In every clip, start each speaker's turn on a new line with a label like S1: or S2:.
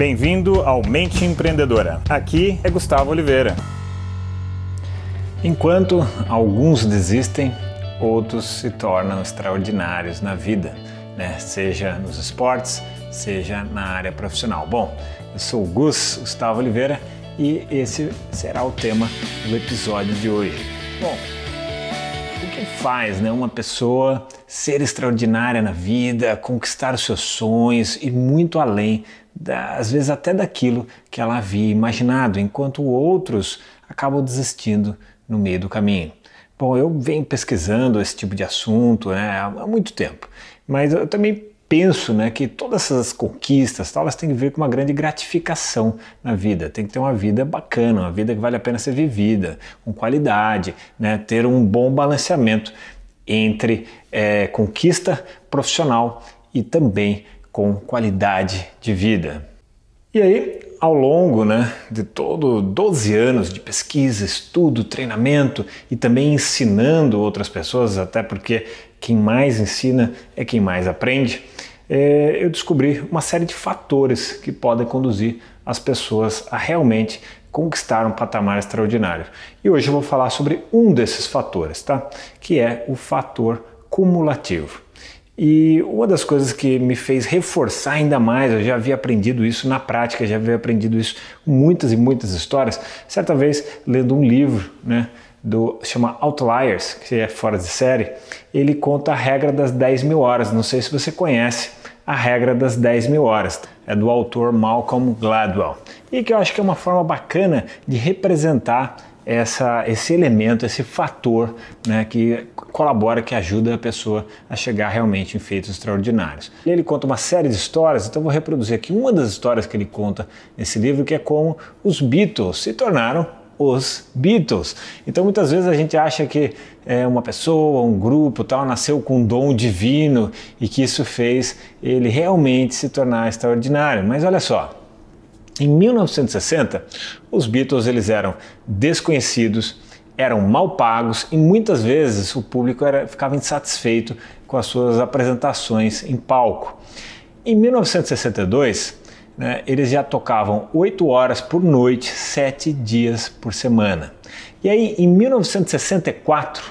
S1: Bem-vindo ao Mente Empreendedora. Aqui é Gustavo Oliveira. Enquanto alguns desistem, outros se tornam extraordinários na vida, né? seja nos esportes, seja na área profissional. Bom, eu sou o Gus Gustavo Oliveira e esse será o tema do episódio de hoje. Bom, o que faz né, uma pessoa ser extraordinária na vida, conquistar os seus sonhos e muito além às vezes até daquilo que ela havia imaginado, enquanto outros acabam desistindo no meio do caminho. Bom, eu venho pesquisando esse tipo de assunto né, há muito tempo, mas eu também penso né, que todas essas conquistas tal, elas têm que ver com uma grande gratificação na vida. Tem que ter uma vida bacana, uma vida que vale a pena ser vivida, com qualidade, né, ter um bom balanceamento entre é, conquista profissional e também com qualidade de vida. E aí, ao longo né, de todo 12 anos de pesquisa, estudo, treinamento e também ensinando outras pessoas, até porque quem mais ensina é quem mais aprende, é, eu descobri uma série de fatores que podem conduzir as pessoas a realmente conquistar um patamar extraordinário. E hoje eu vou falar sobre um desses fatores, tá? Que é o fator cumulativo. E uma das coisas que me fez reforçar ainda mais, eu já havia aprendido isso na prática, já havia aprendido isso muitas e muitas histórias. Certa vez, lendo um livro, né, do chama Outliers, que é fora de série, ele conta a regra das 10 mil horas. Não sei se você conhece a regra das 10 mil horas. É do autor Malcolm Gladwell. E que eu acho que é uma forma bacana de representar essa, esse elemento, esse fator né, que colabora, que ajuda a pessoa a chegar realmente em feitos extraordinários. Ele conta uma série de histórias, então vou reproduzir aqui uma das histórias que ele conta nesse livro, que é como os Beatles se tornaram os Beatles. Então muitas vezes a gente acha que é, uma pessoa, um grupo tal nasceu com um dom divino e que isso fez ele realmente se tornar extraordinário. Mas olha só, em 1960, os Beatles eles eram desconhecidos, eram mal pagos e muitas vezes o público era, ficava insatisfeito com as suas apresentações em palco. Em 1962, né, eles já tocavam 8 horas por noite, 7 dias por semana. E aí, em 1964,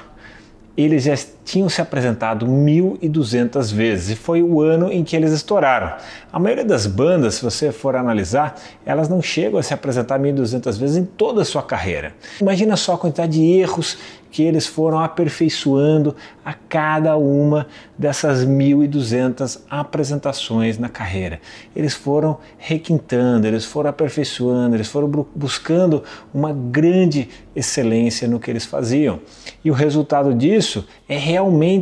S1: eles já tinham se apresentado 1.200 vezes e foi o ano em que eles estouraram. A maioria das bandas, se você for analisar, elas não chegam a se apresentar 1.200 vezes em toda a sua carreira. Imagina só a quantidade de erros que eles foram aperfeiçoando a cada uma dessas 1.200 apresentações na carreira. Eles foram requintando, eles foram aperfeiçoando, eles foram buscando uma grande excelência no que eles faziam. E o resultado disso é realmente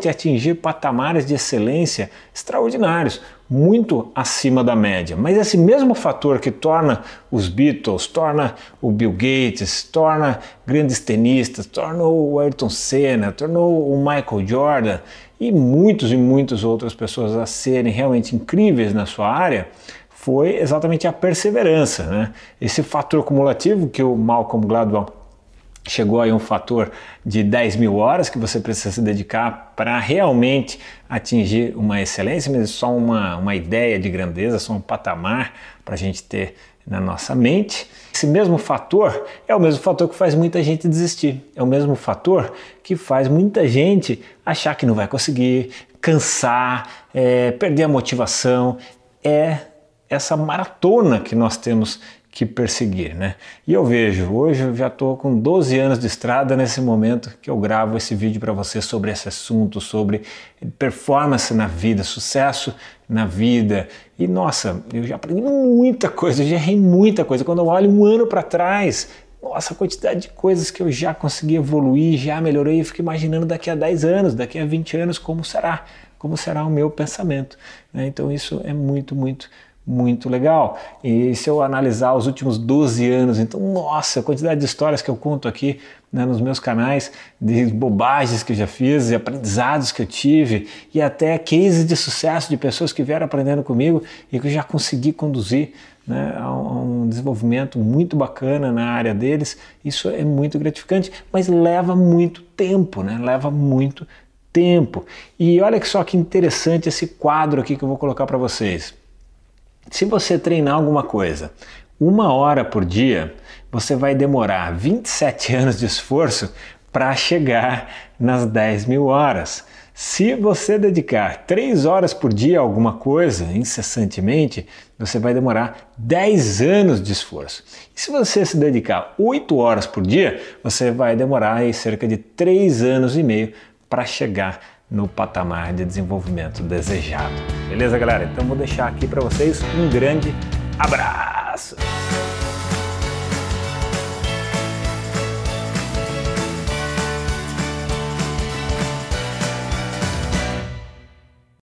S1: atingir patamares de excelência extraordinários muito acima da média. Mas esse mesmo fator que torna os Beatles, torna o Bill Gates, torna grandes tenistas, tornou o Ayrton Senna, tornou o Michael Jordan e muitos e muitas outras pessoas a serem realmente incríveis na sua área, foi exatamente a perseverança, né? Esse fator cumulativo que o Malcolm Gladwell chegou aí um fator de 10 mil horas que você precisa se dedicar para realmente atingir uma excelência, mas é só uma, uma ideia de grandeza, só um patamar para a gente ter na nossa mente. Esse mesmo fator é o mesmo fator que faz muita gente desistir, é o mesmo fator que faz muita gente achar que não vai conseguir, cansar, é, perder a motivação. É essa maratona que nós temos que perseguir, né? E eu vejo, hoje eu já estou com 12 anos de estrada nesse momento que eu gravo esse vídeo para você sobre esse assunto, sobre performance na vida, sucesso na vida. E nossa, eu já aprendi muita coisa, eu já errei muita coisa. Quando eu olho um ano para trás, nossa, a quantidade de coisas que eu já consegui evoluir, já melhorei, eu fico imaginando daqui a 10 anos, daqui a 20 anos como será, como será o meu pensamento. Né? Então isso é muito, muito muito legal. E se eu analisar os últimos 12 anos, então, nossa, a quantidade de histórias que eu conto aqui né, nos meus canais, de bobagens que eu já fiz, de aprendizados que eu tive, e até cases de sucesso de pessoas que vieram aprendendo comigo e que eu já consegui conduzir né, a um desenvolvimento muito bacana na área deles. Isso é muito gratificante, mas leva muito tempo, né? leva muito tempo. E olha só que interessante esse quadro aqui que eu vou colocar para vocês. Se você treinar alguma coisa uma hora por dia, você vai demorar 27 anos de esforço para chegar nas 10 mil horas. Se você dedicar 3 horas por dia a alguma coisa incessantemente, você vai demorar 10 anos de esforço. E se você se dedicar 8 horas por dia, você vai demorar aí cerca de 3 anos e meio para chegar no patamar de desenvolvimento desejado. Beleza, galera? Então vou deixar aqui para vocês um grande abraço.